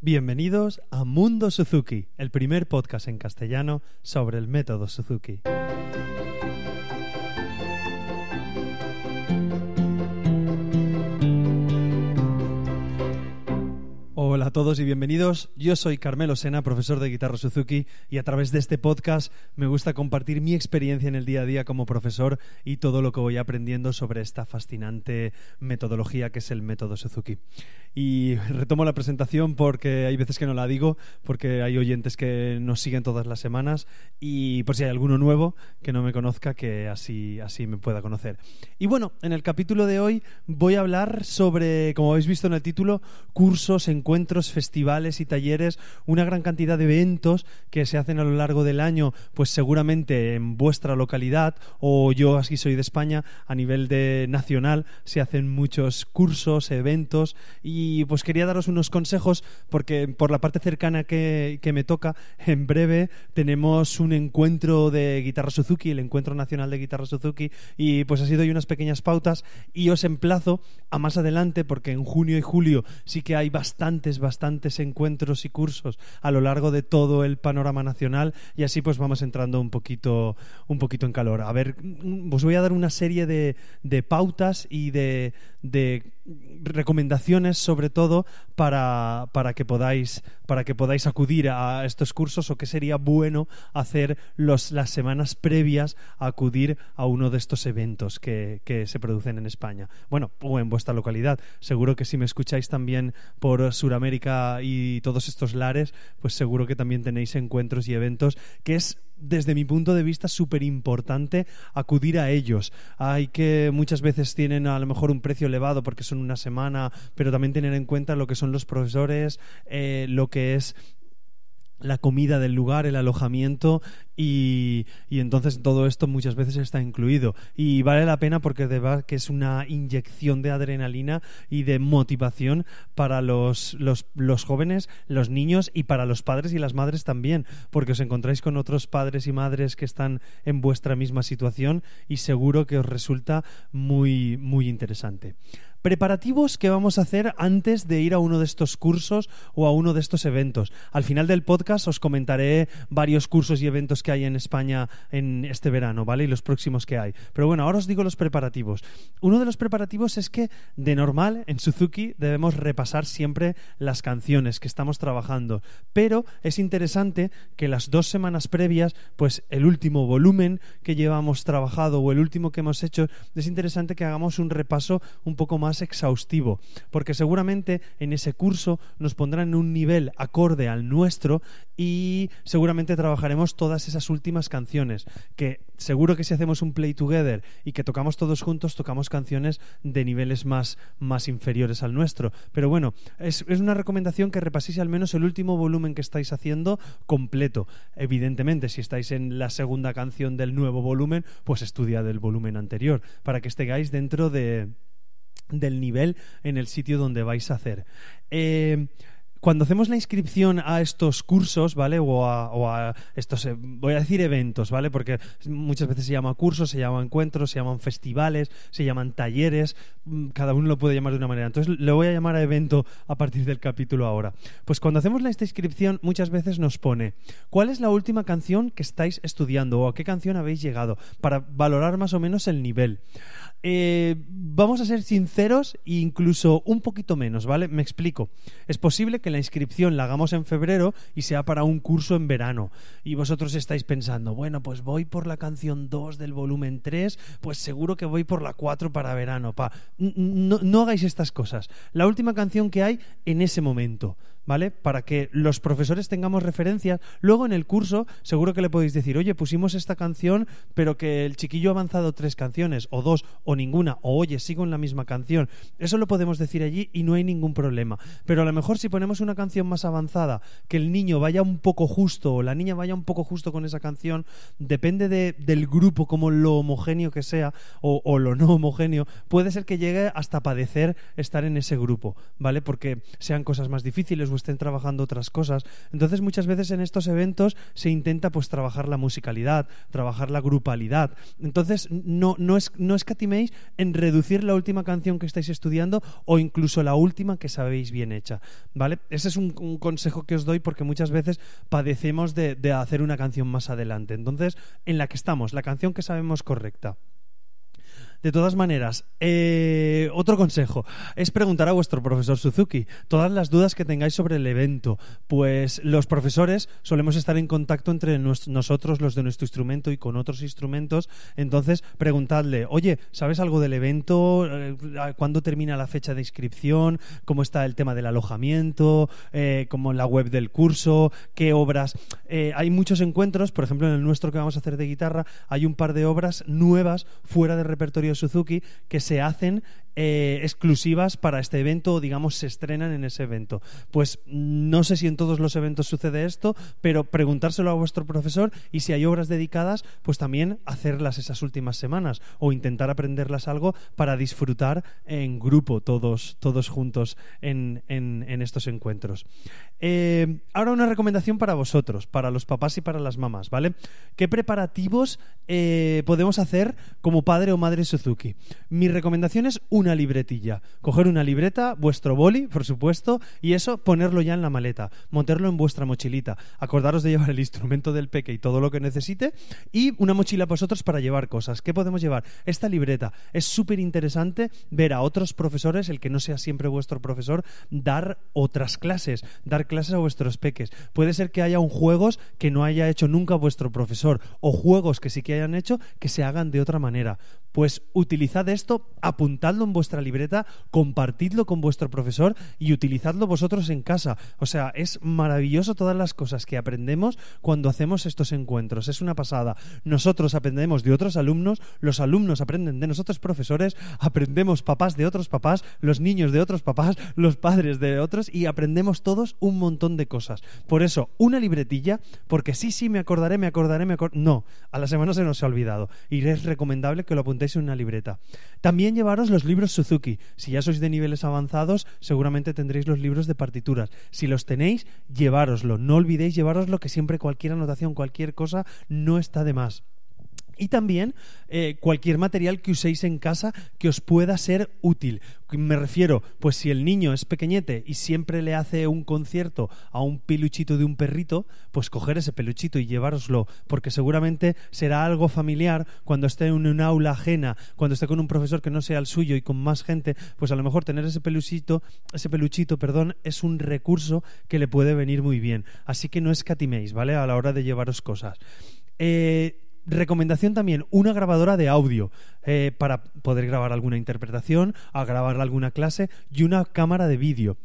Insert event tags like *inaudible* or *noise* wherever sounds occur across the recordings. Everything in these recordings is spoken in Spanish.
Bienvenidos a Mundo Suzuki, el primer podcast en castellano sobre el método Suzuki. A todos y bienvenidos. Yo soy Carmelo Sena, profesor de guitarra Suzuki, y a través de este podcast me gusta compartir mi experiencia en el día a día como profesor y todo lo que voy aprendiendo sobre esta fascinante metodología que es el método Suzuki. Y retomo la presentación porque hay veces que no la digo, porque hay oyentes que nos siguen todas las semanas y por si hay alguno nuevo que no me conozca, que así, así me pueda conocer. Y bueno, en el capítulo de hoy voy a hablar sobre, como habéis visto en el título, cursos, encuentros, festivales y talleres, una gran cantidad de eventos que se hacen a lo largo del año, pues seguramente en vuestra localidad o yo así soy de España, a nivel de nacional se hacen muchos cursos, eventos y pues quería daros unos consejos porque por la parte cercana que, que me toca, en breve tenemos un encuentro de guitarra Suzuki, el encuentro nacional de guitarra Suzuki y pues así doy unas pequeñas pautas y os emplazo a más adelante porque en junio y julio sí que hay bastante bastantes, encuentros y cursos a lo largo de todo el panorama nacional y así pues vamos entrando un poquito, un poquito en calor. A ver, os voy a dar una serie de, de pautas y de, de recomendaciones sobre todo para, para, que podáis, para que podáis acudir a estos cursos o que sería bueno hacer los, las semanas previas a acudir a uno de estos eventos que, que se producen en España. Bueno, o en vuestra localidad. Seguro que si me escucháis también por Sudamérica y todos estos lares, pues seguro que también tenéis encuentros y eventos que es desde mi punto de vista, súper importante acudir a ellos. Hay que muchas veces tienen a lo mejor un precio elevado porque son una semana, pero también tener en cuenta lo que son los profesores, eh, lo que es la comida del lugar, el alojamiento y, y, entonces todo esto muchas veces está incluido y vale la pena porque de que es una inyección de adrenalina y de motivación para los, los, los, jóvenes, los niños y para los padres y las madres también porque os encontráis con otros padres y madres que están en vuestra misma situación y seguro que os resulta muy muy interesante. Preparativos que vamos a hacer antes de ir a uno de estos cursos o a uno de estos eventos. Al final del podcast os comentaré varios cursos y eventos que hay en España en este verano, ¿vale? Y los próximos que hay. Pero bueno, ahora os digo los preparativos. Uno de los preparativos es que de normal en Suzuki debemos repasar siempre las canciones que estamos trabajando. Pero es interesante que las dos semanas previas, pues el último volumen que llevamos trabajado o el último que hemos hecho, es interesante que hagamos un repaso un poco más más exhaustivo, porque seguramente en ese curso nos pondrán en un nivel acorde al nuestro y seguramente trabajaremos todas esas últimas canciones, que seguro que si hacemos un play together y que tocamos todos juntos, tocamos canciones de niveles más, más inferiores al nuestro. Pero bueno, es, es una recomendación que repaséis al menos el último volumen que estáis haciendo completo. Evidentemente, si estáis en la segunda canción del nuevo volumen, pues estudiad el volumen anterior, para que estéis dentro de del nivel en el sitio donde vais a hacer. Eh, cuando hacemos la inscripción a estos cursos, ¿vale? O a, estos, eh, voy a decir eventos, ¿vale? Porque muchas veces se llama cursos, se llaman encuentros, se llaman festivales, se llaman talleres, mm, cada uno lo puede llamar de una manera. Entonces le voy a llamar a evento a partir del capítulo ahora. Pues cuando hacemos la inscripción muchas veces nos pone cuál es la última canción que estáis estudiando o a qué canción habéis llegado para valorar más o menos el nivel. Eh, vamos a ser sinceros e incluso un poquito menos, ¿vale? Me explico. Es posible que la inscripción la hagamos en febrero y sea para un curso en verano. Y vosotros estáis pensando, bueno, pues voy por la canción 2 del volumen 3, pues seguro que voy por la 4 para verano. Pa. No, no hagáis estas cosas. La última canción que hay en ese momento. ¿Vale? Para que los profesores tengamos referencias. Luego en el curso seguro que le podéis decir, oye, pusimos esta canción, pero que el chiquillo ha avanzado tres canciones, o dos, o ninguna, o oye, sigo en la misma canción. Eso lo podemos decir allí y no hay ningún problema. Pero a lo mejor si ponemos una canción más avanzada, que el niño vaya un poco justo o la niña vaya un poco justo con esa canción, depende de, del grupo, como lo homogéneo que sea, o, o lo no homogéneo, puede ser que llegue hasta padecer estar en ese grupo, ¿vale? Porque sean cosas más difíciles estén trabajando otras cosas. Entonces, muchas veces en estos eventos se intenta pues trabajar la musicalidad, trabajar la grupalidad. Entonces, no, no, es, no escatiméis en reducir la última canción que estáis estudiando o incluso la última que sabéis bien hecha. ¿Vale? Ese es un, consejo que os doy porque muchas veces padecemos de, de hacer una canción más adelante. Entonces, en la que estamos, la canción que sabemos correcta. De todas maneras, eh, otro consejo es preguntar a vuestro profesor Suzuki todas las dudas que tengáis sobre el evento, pues los profesores solemos estar en contacto entre nosotros, los de nuestro instrumento, y con otros instrumentos. Entonces, preguntadle, oye, ¿sabes algo del evento? Eh, ¿Cuándo termina la fecha de inscripción? ¿Cómo está el tema del alojamiento? Eh, ¿Cómo la web del curso? ¿Qué obras? Hay muchos encuentros, por ejemplo, en el nuestro que vamos a hacer de guitarra, hay un par de obras nuevas fuera del repertorio Suzuki que se hacen eh, exclusivas para este evento o digamos se estrenan en ese evento. Pues no sé si en todos los eventos sucede esto, pero preguntárselo a vuestro profesor y si hay obras dedicadas, pues también hacerlas esas últimas semanas o intentar aprenderlas algo para disfrutar en grupo todos, todos juntos en, estos encuentros. Eh, ahora una recomendación para vosotros, para los papás y para las mamás, ¿vale? ¿Qué preparativos eh, podemos hacer como padre o madre Suzuki? Mi recomendación es una una libretilla. Coger una libreta, vuestro boli, por supuesto, y eso ponerlo ya en la maleta, montarlo en vuestra mochilita. Acordaros de llevar el instrumento del peque y todo lo que necesite y una mochila vosotros para llevar cosas. ¿Qué podemos llevar? Esta libreta. Es súper interesante ver a otros profesores, el que no sea siempre vuestro profesor, dar otras clases, dar clases a vuestros peques. Puede ser que haya un juegos que no haya hecho nunca vuestro profesor o juegos que sí que hayan hecho que se hagan de otra manera. Pues utilizad esto, apuntadlo en vuestra libreta, compartidlo con vuestro profesor y utilizadlo vosotros en casa. O sea, es maravilloso todas las cosas que aprendemos cuando hacemos estos encuentros. Es una pasada. Nosotros aprendemos de otros alumnos, los alumnos aprenden de nosotros profesores, aprendemos papás de otros papás, los niños de otros papás, los padres de otros y aprendemos todos un montón de cosas. Por eso, una libretilla, porque sí, sí, me acordaré, me acordaré, me acordaré. No, a la semana se nos ha olvidado. Y es recomendable que lo en una libreta. También llevaros los libros Suzuki. Si ya sois de niveles avanzados, seguramente tendréis los libros de partituras. Si los tenéis, llevároslo. No olvidéis llevaroslo, que siempre cualquier anotación, cualquier cosa, no está de más y también eh, cualquier material que uséis en casa que os pueda ser útil. Me refiero, pues si el niño es pequeñete y siempre le hace un concierto a un peluchito de un perrito, pues coger ese peluchito y llevároslo, porque seguramente será algo familiar cuando esté en un aula ajena, cuando esté con un profesor que no sea el suyo y con más gente, pues a lo mejor tener ese peluchito, ese peluchito, perdón, es un recurso que le puede venir muy bien. Así que no escatiméis, ¿vale? A la hora de llevaros cosas. Eh, Recomendación también, una grabadora de audio eh, para poder grabar alguna interpretación, a grabar alguna clase y una cámara de vídeo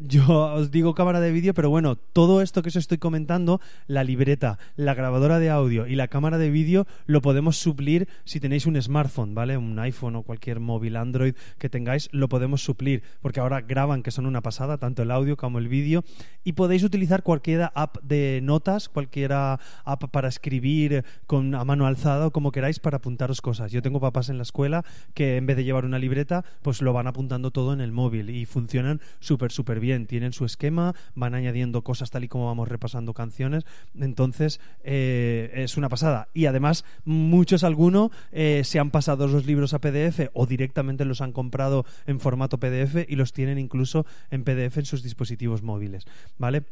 yo os digo cámara de vídeo, pero bueno, todo esto que os estoy comentando, la libreta, la grabadora de audio y la cámara de vídeo, lo podemos suplir si tenéis un smartphone, ¿vale? Un iPhone o cualquier móvil Android que tengáis, lo podemos suplir, porque ahora graban que son una pasada, tanto el audio como el vídeo, y podéis utilizar cualquier app de notas, cualquier app para escribir con a mano alzada o como queráis para apuntaros cosas. Yo tengo papás en la escuela que en vez de llevar una libreta, pues lo van apuntando todo en el móvil y funcionan súper, súper bien, tienen su esquema, van añadiendo cosas tal y como vamos repasando canciones, entonces eh, es una pasada. Y además, muchos algunos eh, se han pasado los libros a PDF o directamente los han comprado en formato PDF y los tienen incluso en PDF en sus dispositivos móviles, ¿vale?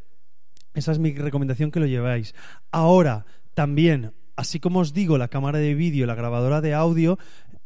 Esa es mi recomendación que lo lleváis. Ahora, también así como os digo, la cámara de vídeo, la grabadora de audio,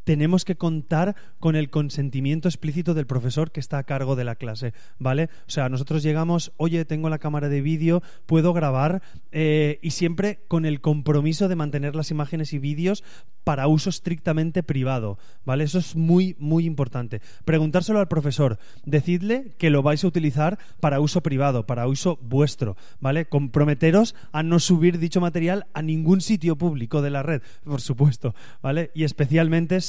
tenemos que contar con el consentimiento explícito del profesor que está a cargo de la clase, ¿vale? O sea, nosotros llegamos, oye, tengo la cámara de vídeo, puedo grabar eh, y siempre con el compromiso de mantener las imágenes y vídeos para uso estrictamente privado, ¿vale? Eso es muy, muy importante. Preguntárselo al profesor, decidle que lo vais a utilizar para uso privado, para uso vuestro, ¿vale? Comprometeros a no subir dicho material a ningún sitio público de la red, por supuesto, ¿vale? Y especialmente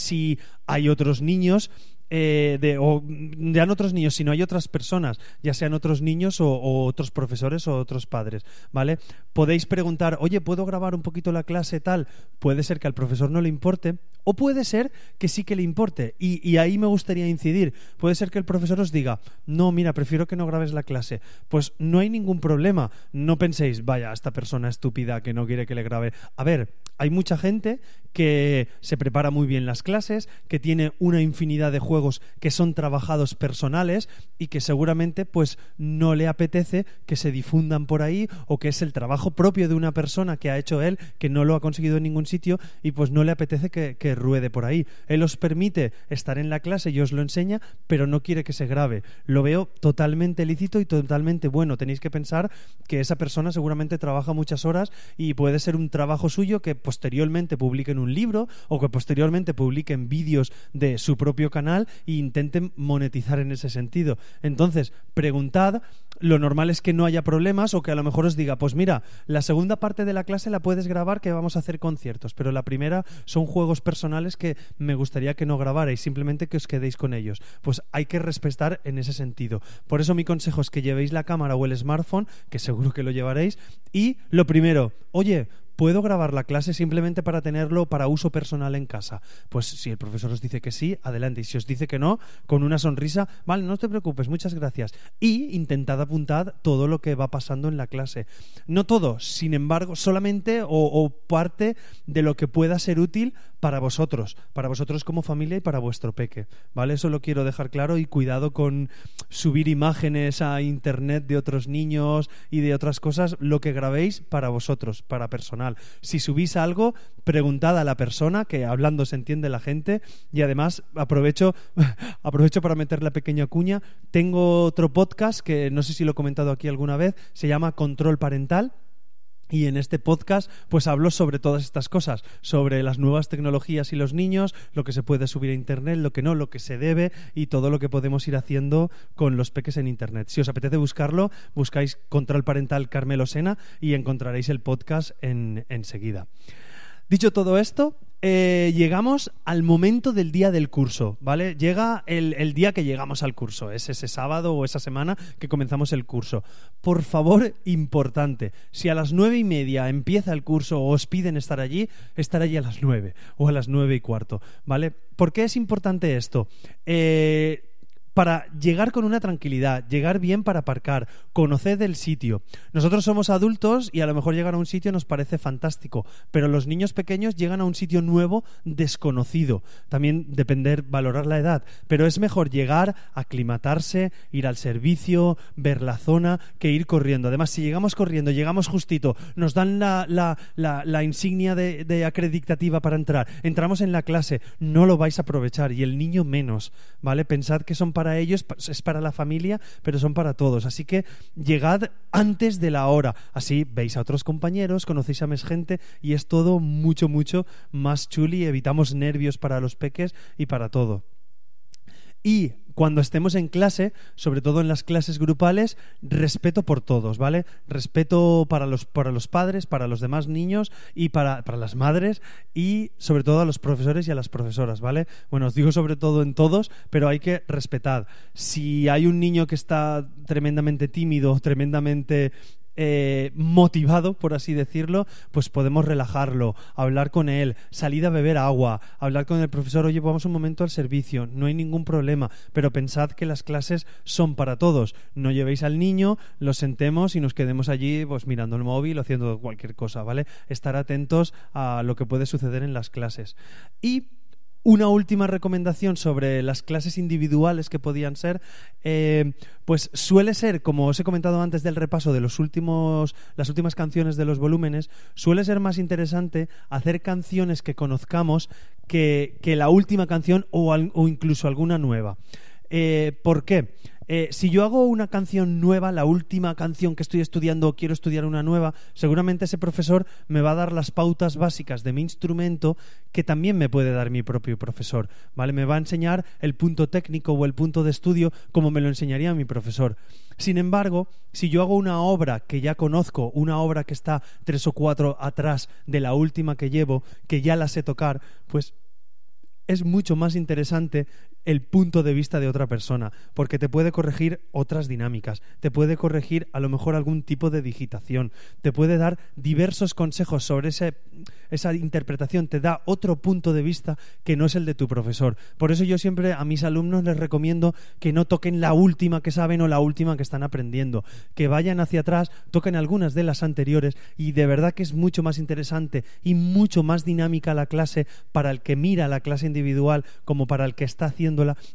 hay otros niños eh, de, o ya no otros niños, sino hay otras personas, ya sean otros niños o, o, otros profesores o otros padres, ¿vale? Podéis preguntar, oye, ¿puedo grabar un poquito la clase tal? Puede ser que al profesor no le importe, o puede ser que sí que le importe. Y, y ahí me gustaría incidir. Puede ser que el profesor os diga, no, mira, prefiero que no grabes la clase. Pues no hay ningún problema. No penséis, vaya, esta persona estúpida que no quiere que le grabe. A ver, hay mucha gente que se prepara muy bien las clases, que tiene una infinidad de juegos que son trabajados personales y que seguramente pues no le apetece que se difundan por ahí o que es el trabajo propio de una persona que ha hecho él, que no lo ha conseguido en ningún sitio y pues no le apetece que, que ruede por ahí. Él os permite estar en la clase y os lo enseña, pero no quiere que se grabe. Lo veo totalmente lícito y totalmente bueno. Tenéis que pensar que esa persona seguramente trabaja muchas horas y puede ser un trabajo suyo que posteriormente un libro o que posteriormente publiquen vídeos de su propio canal e intenten monetizar en ese sentido. Entonces, preguntad, lo normal es que no haya problemas o que a lo mejor os diga, pues mira, la segunda parte de la clase la puedes grabar que vamos a hacer conciertos, pero la primera son juegos personales que me gustaría que no grabarais, simplemente que os quedéis con ellos. Pues hay que respetar en ese sentido. Por eso mi consejo es que llevéis la cámara o el smartphone, que seguro que lo llevaréis, y lo primero, oye, ¿Puedo grabar la clase simplemente para tenerlo para uso personal en casa? Pues si el profesor os dice que sí, adelante. Y si os dice que no, con una sonrisa, vale, no te preocupes, muchas gracias. Y intentad apuntar todo lo que va pasando en la clase. No todo, sin embargo, solamente o, o parte de lo que pueda ser útil para vosotros, para vosotros como familia y para vuestro peque. ¿Vale? Eso lo quiero dejar claro y cuidado con subir imágenes a internet de otros niños y de otras cosas, lo que grabéis para vosotros, para personal. Si subís algo, preguntad a la persona, que hablando se entiende la gente, y además aprovecho, *laughs* aprovecho para meter la pequeña cuña. Tengo otro podcast que no sé si lo he comentado aquí alguna vez, se llama Control Parental. Y en este podcast, pues hablo sobre todas estas cosas, sobre las nuevas tecnologías y los niños, lo que se puede subir a Internet, lo que no, lo que se debe y todo lo que podemos ir haciendo con los peques en Internet. Si os apetece buscarlo, buscáis Control Parental Carmelo Sena y encontraréis el podcast en, enseguida. Dicho todo esto, eh, llegamos al momento del día del curso, ¿vale? Llega el, el, día que llegamos al curso, es ese sábado o esa semana que comenzamos el curso. Por favor, importante, si a las nueve y media empieza el curso o os piden estar allí, estar allí a las nueve o a las nueve y cuarto, ¿vale? ¿Por qué es importante esto? Eh, para llegar con una tranquilidad, llegar bien para aparcar, conocer el sitio. Nosotros somos adultos y a lo mejor llegar a un sitio nos parece fantástico, pero los niños pequeños llegan a un sitio nuevo, desconocido. También depender, valorar la edad, pero es mejor llegar, aclimatarse, ir al servicio, ver la zona, que ir corriendo. Además, si llegamos corriendo, llegamos justito, nos dan la, insignia de, de acreditativa para entrar, entramos en la clase, no lo vais a aprovechar y el niño menos, ¿vale? Pensad que son para ellos, es para la familia, pero son para todos. Así que llegad antes de la hora. Así veis a otros compañeros, conocéis a más gente y es todo mucho, mucho más chuli. Evitamos nervios para los peques y para todo. Y cuando estemos en clase, sobre todo en las clases grupales, respeto por todos, ¿vale? Respeto para los, para los padres, para los demás niños y para, para las madres y sobre todo a los profesores y a las profesoras, ¿vale? Bueno, os digo sobre todo en todos, pero hay que respetar. Si hay un niño que está tremendamente tímido, tremendamente eh, motivado, por así decirlo, pues podemos relajarlo, hablar con él, salir a beber agua, hablar con el profesor, oye, vamos un momento al servicio, no hay ningún problema, pero pensad que las clases son para todos. No llevéis al niño, lo sentemos y nos quedemos allí pues mirando el móvil o haciendo cualquier cosa, ¿vale? Estar atentos a lo que puede suceder en las clases. Y una última recomendación sobre las clases individuales que podían ser, eh, pues suele ser, como os he comentado antes del repaso de los últimos, las últimas canciones de los volúmenes, suele ser más interesante hacer canciones que conozcamos que, que la última canción o, incluso alguna nueva. Eh, ¿Por qué? Eh, si yo hago una canción nueva, la última canción que estoy estudiando o quiero estudiar una nueva, seguramente ese profesor me va a dar las pautas básicas de mi instrumento que también me puede dar mi propio profesor, ¿vale? Me va a enseñar el punto técnico o el punto de estudio como me lo enseñaría mi profesor. Sin embargo, si yo hago una obra que ya conozco, una obra que está tres o cuatro atrás de la última que llevo, que ya la sé tocar, pues es mucho más interesante el punto de vista de otra persona, porque te puede corregir otras dinámicas, te puede corregir a lo mejor algún tipo de digitación, te puede dar diversos consejos sobre ese, esa interpretación, te da otro punto de vista que no es el de tu profesor. Por eso yo siempre a mis alumnos les recomiendo que no toquen la última que saben o la última que están aprendiendo, que vayan hacia atrás, toquen algunas de las anteriores y de verdad que es mucho más interesante y mucho más dinámica la clase para el que mira la clase individual como para el que está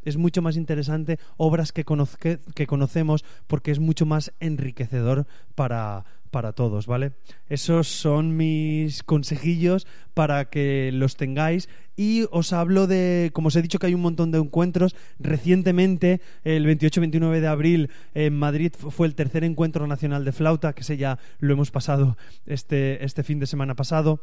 Es mucho más interesante obras que, que conocemos porque es mucho más enriquecedor para, para todos, ¿vale? Esos son mis consejillos para que los tengáis y os hablo de, como os he dicho que hay un montón de encuentros, recientemente, el 28-29 de abril, en Madrid fue el tercer encuentro nacional de flauta, que sé ya lo hemos pasado este, este fin de semana pasado.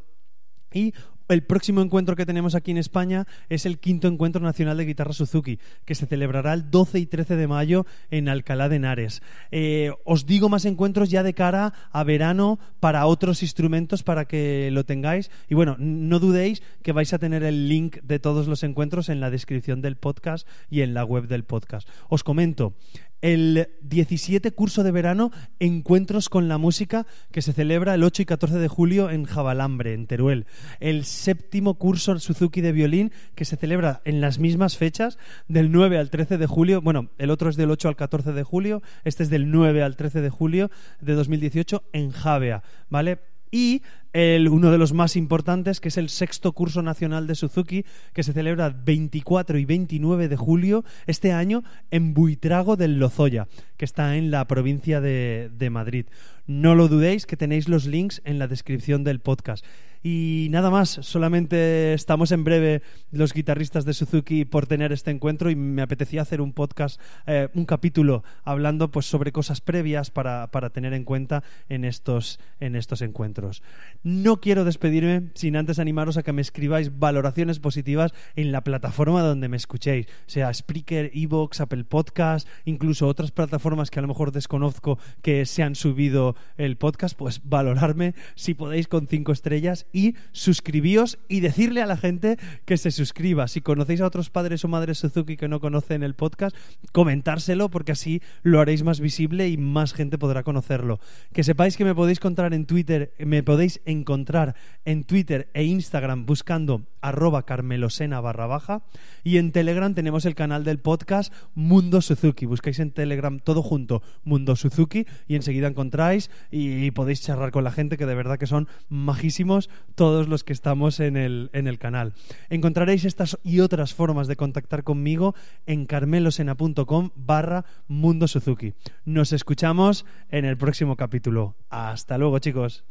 Y el próximo encuentro que tenemos aquí en España es el quinto encuentro nacional de guitarra Suzuki, que se celebrará el 12 y 13 de mayo en Alcalá de Henares. Eh, os digo más encuentros ya de cara a verano para otros instrumentos para que lo tengáis. Y bueno, no dudéis que vais a tener el link de todos los encuentros en la descripción del podcast y en la web del podcast. Os comento, el 17 curso de verano Encuentros con la Música que se celebra el 8 y 14 de julio en Jabalambre, en Teruel. El séptimo curso Suzuki de violín que se celebra en las mismas fechas, del 9 al 13 de julio. Bueno, el otro es del 8 al 14 de julio, este es del 9 al 13 de julio de 2018 en Javea, ¿vale? Y uno de los más importantes, que es el sexto curso nacional de Suzuki, que se celebra 24 y 29 de julio este año en Buitrago del Lozoya, que está en la provincia de, de Madrid. No lo dudéis, que tenéis los links en la descripción del podcast. Y nada más, solamente estamos en breve los guitarristas de Suzuki por tener este encuentro y me apetecía hacer un podcast, eh, un capítulo hablando pues sobre cosas previas para, para tener en cuenta en estos, en estos encuentros. No quiero despedirme sin antes animaros a que me escribáis valoraciones positivas en la plataforma donde me escuchéis, sea Spreaker, Evox, Apple Podcast, incluso otras plataformas que a lo mejor desconozco que se han subido el podcast, pues valorarme si podéis con cinco estrellas y suscribíos y decirle a la gente que se suscriba. Si conocéis a otros padres o madres Suzuki que no conocen el podcast, comentárselo porque así lo haréis más visible y más gente podrá conocerlo. Que sepáis que me podéis encontrar en Twitter, me podéis encontrar en Twitter e Instagram buscando arroba carmelosena barra baja y en Telegram tenemos el canal del podcast Mundo Suzuki. Buscáis en Telegram todo junto Mundo Suzuki y enseguida encontráis y podéis charlar con la gente que de verdad que son majísimos todos los que estamos en el, en el canal. Encontraréis estas y otras formas de contactar conmigo en carmelosena.com barra Mundo Suzuki. Nos escuchamos en el próximo capítulo. Hasta luego chicos.